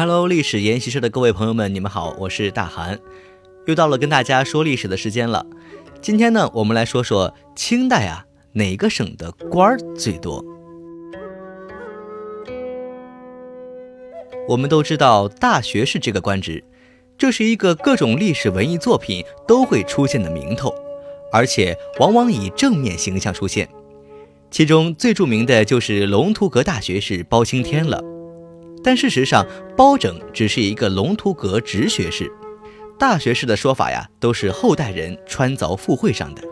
Hello，历史研习社的各位朋友们，你们好，我是大韩，又到了跟大家说历史的时间了。今天呢，我们来说说清代啊，哪个省的官儿最多？我们都知道大学士这个官职，这是一个各种历史文艺作品都会出现的名头，而且往往以正面形象出现。其中最著名的就是龙图阁大学士包青天了。但事实上，包拯只是一个龙图阁直学士，大学士的说法呀，都是后代人穿凿附会上的。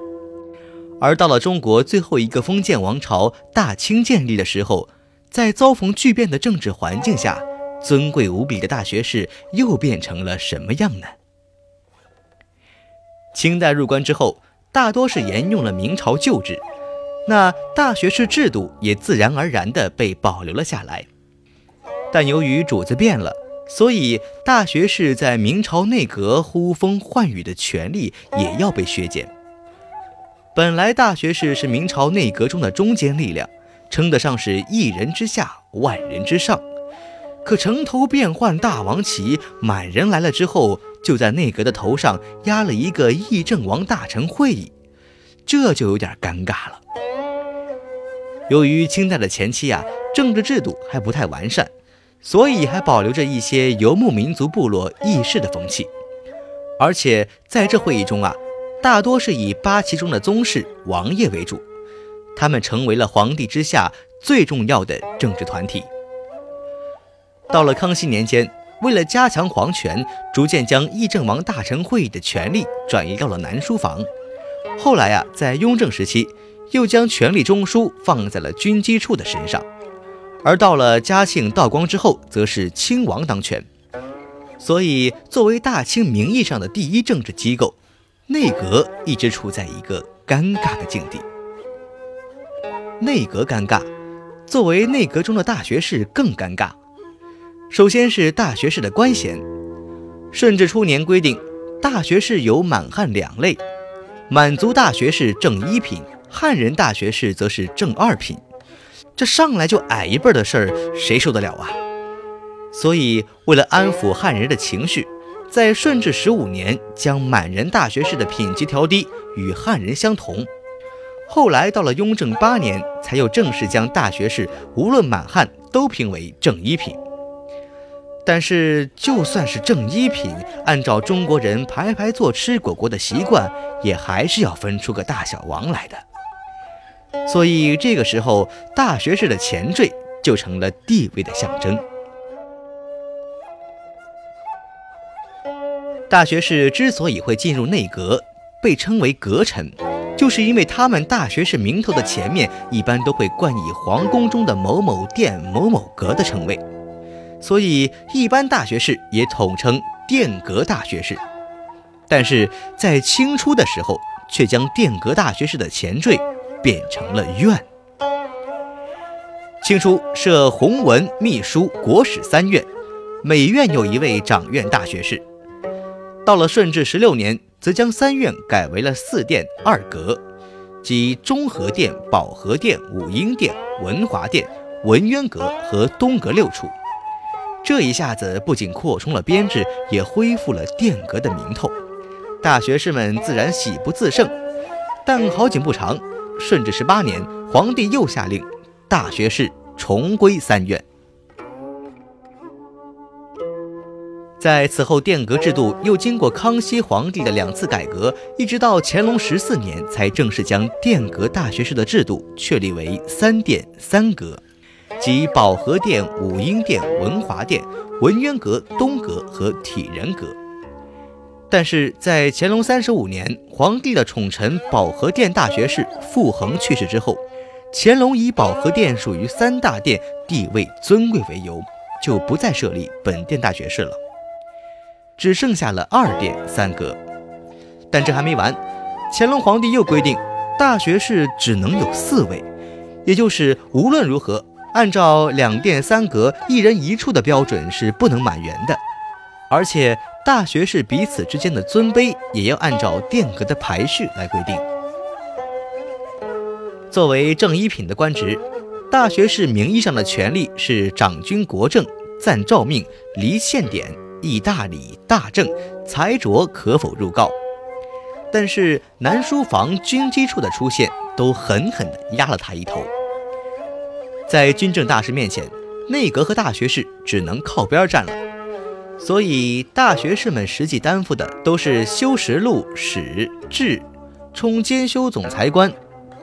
而到了中国最后一个封建王朝大清建立的时候，在遭逢巨变的政治环境下，尊贵无比的大学士又变成了什么样呢？清代入关之后，大多是沿用了明朝旧制，那大学士制度也自然而然地被保留了下来。但由于主子变了，所以大学士在明朝内阁呼风唤雨的权力也要被削减。本来大学士是明朝内阁中的中坚力量，称得上是一人之下，万人之上。可城头变换大王旗，满人来了之后，就在内阁的头上压了一个议政王大臣会议，这就有点尴尬了。由于清代的前期啊，政治制度还不太完善。所以还保留着一些游牧民族部落议事的风气，而且在这会议中啊，大多是以八旗中的宗室王爷为主，他们成为了皇帝之下最重要的政治团体。到了康熙年间，为了加强皇权，逐渐将议政王大臣会议的权力转移到了南书房。后来啊，在雍正时期，又将权力中枢放在了军机处的身上。而到了嘉庆、道光之后，则是亲王当权，所以作为大清名义上的第一政治机构，内阁一直处在一个尴尬的境地。内阁尴尬，作为内阁中的大学士更尴尬。首先是大学士的官衔，顺治初年规定，大学士有满汉两类，满族大学士正一品，汉人大学士则是正二品。这上来就矮一辈的事儿，谁受得了啊？所以，为了安抚汉人的情绪，在顺治十五年将满人大学士的品级调低，与汉人相同。后来到了雍正八年，才又正式将大学士无论满汉都评为正一品。但是，就算是正一品，按照中国人排排坐吃果果的习惯，也还是要分出个大小王来的。所以这个时候，大学士的前缀就成了地位的象征。大学士之所以会进入内阁，被称为阁臣，就是因为他们大学士名头的前面一般都会冠以皇宫中的某某殿、某某阁的称谓，所以一般大学士也统称殿阁大学士。但是在清初的时候，却将殿阁大学士的前缀。变成了院。清初设弘文、秘书、国史三院，每院有一位掌院大学士。到了顺治十六年，则将三院改为了四殿二阁，即中和殿、保和殿、武英殿、文华殿、文渊阁和东阁六处。这一下子不仅扩充了编制，也恢复了殿阁的名头，大学士们自然喜不自胜。但好景不长。顺治十八年，皇帝又下令，大学士重归三院。在此后，殿阁制度又经过康熙皇帝的两次改革，一直到乾隆十四年，才正式将殿阁大学士的制度确立为三殿三阁，即保和殿、武英殿、文华殿、文渊阁、东阁和体仁阁。但是在乾隆三十五年，皇帝的宠臣保和殿大学士傅恒去世之后，乾隆以保和殿属于三大殿，地位尊贵为由，就不再设立本殿大学士了，只剩下了二殿三阁。但这还没完，乾隆皇帝又规定，大学士只能有四位，也就是无论如何，按照两殿三阁一人一处的标准是不能满员的，而且。大学士彼此之间的尊卑也要按照殿阁的排序来规定。作为正一品的官职，大学士名义上的权力是掌军国政、暂诏命、离献典、议大礼、大政、裁擢可否入告。但是南书房军机处的出现，都狠狠地压了他一头。在军政大事面前，内阁和大学士只能靠边站了。所以大学士们实际担负的都是修实录、史、志、充兼修总裁官、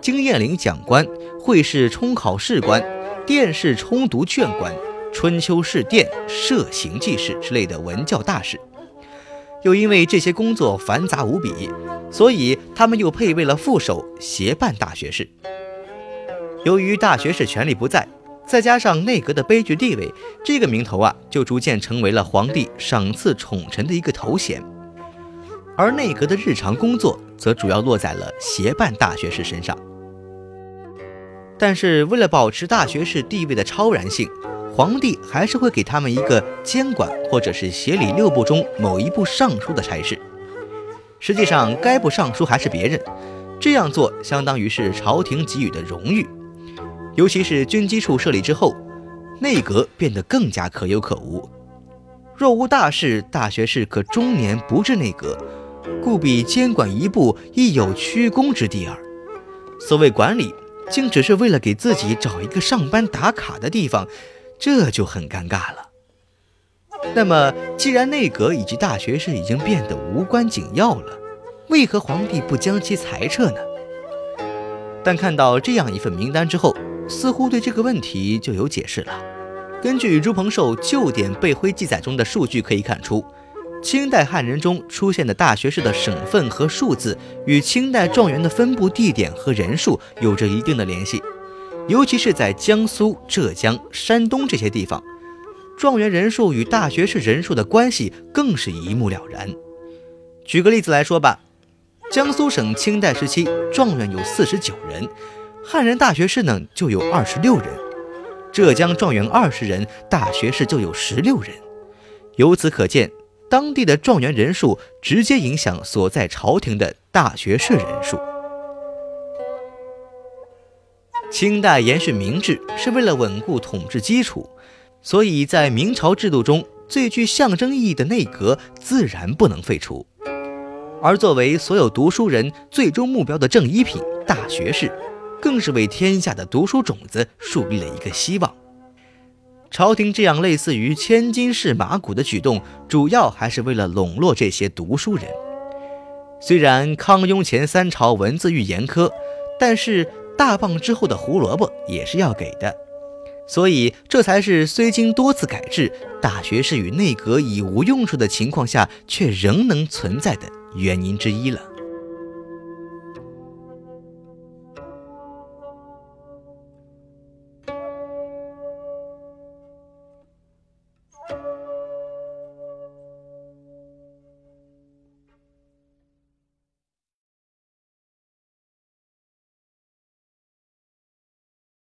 经验领讲官、会试充考试官、殿试充读卷官、春秋试殿、设行记事之类的文教大事。又因为这些工作繁杂无比，所以他们又配备了副手协办大学士。由于大学士权力不在，再加上内阁的悲剧地位，这个名头啊，就逐渐成为了皇帝赏赐宠臣的一个头衔。而内阁的日常工作，则主要落在了协办大学士身上。但是为了保持大学士地位的超然性，皇帝还是会给他们一个监管或者是协理六部中某一部尚书的差事。实际上，该部尚书还是别人，这样做相当于是朝廷给予的荣誉。尤其是军机处设立之后，内阁变得更加可有可无。若无大事，大学士可终年不至内阁，故比监管一部亦有屈躬之地耳。所谓管理，竟只是为了给自己找一个上班打卡的地方。这就很尴尬了。那么，既然内阁以及大学士已经变得无关紧要了，为何皇帝不将其裁撤呢？但看到这样一份名单之后，似乎对这个问题就有解释了。根据朱鹏寿旧典备徽记载中的数据可以看出，清代汉人中出现的大学士的省份和数字，与清代状元的分布地点和人数有着一定的联系。尤其是在江苏、浙江、山东这些地方，状元人数与大学士人数的关系更是一目了然。举个例子来说吧，江苏省清代时期状元有四十九人，汉人大学士呢就有二十六人；浙江状元二十人，大学士就有十六人。由此可见，当地的状元人数直接影响所在朝廷的大学士人数。清代延续明制是为了稳固统治基础，所以在明朝制度中最具象征意义的内阁自然不能废除。而作为所有读书人最终目标的正一品大学士，更是为天下的读书种子树立了一个希望。朝廷这样类似于千金市马骨的举动，主要还是为了笼络这些读书人。虽然康雍乾三朝文字狱严苛，但是。大棒之后的胡萝卜也是要给的，所以这才是虽经多次改制，大学士与内阁已无用处的情况下，却仍能存在的原因之一了。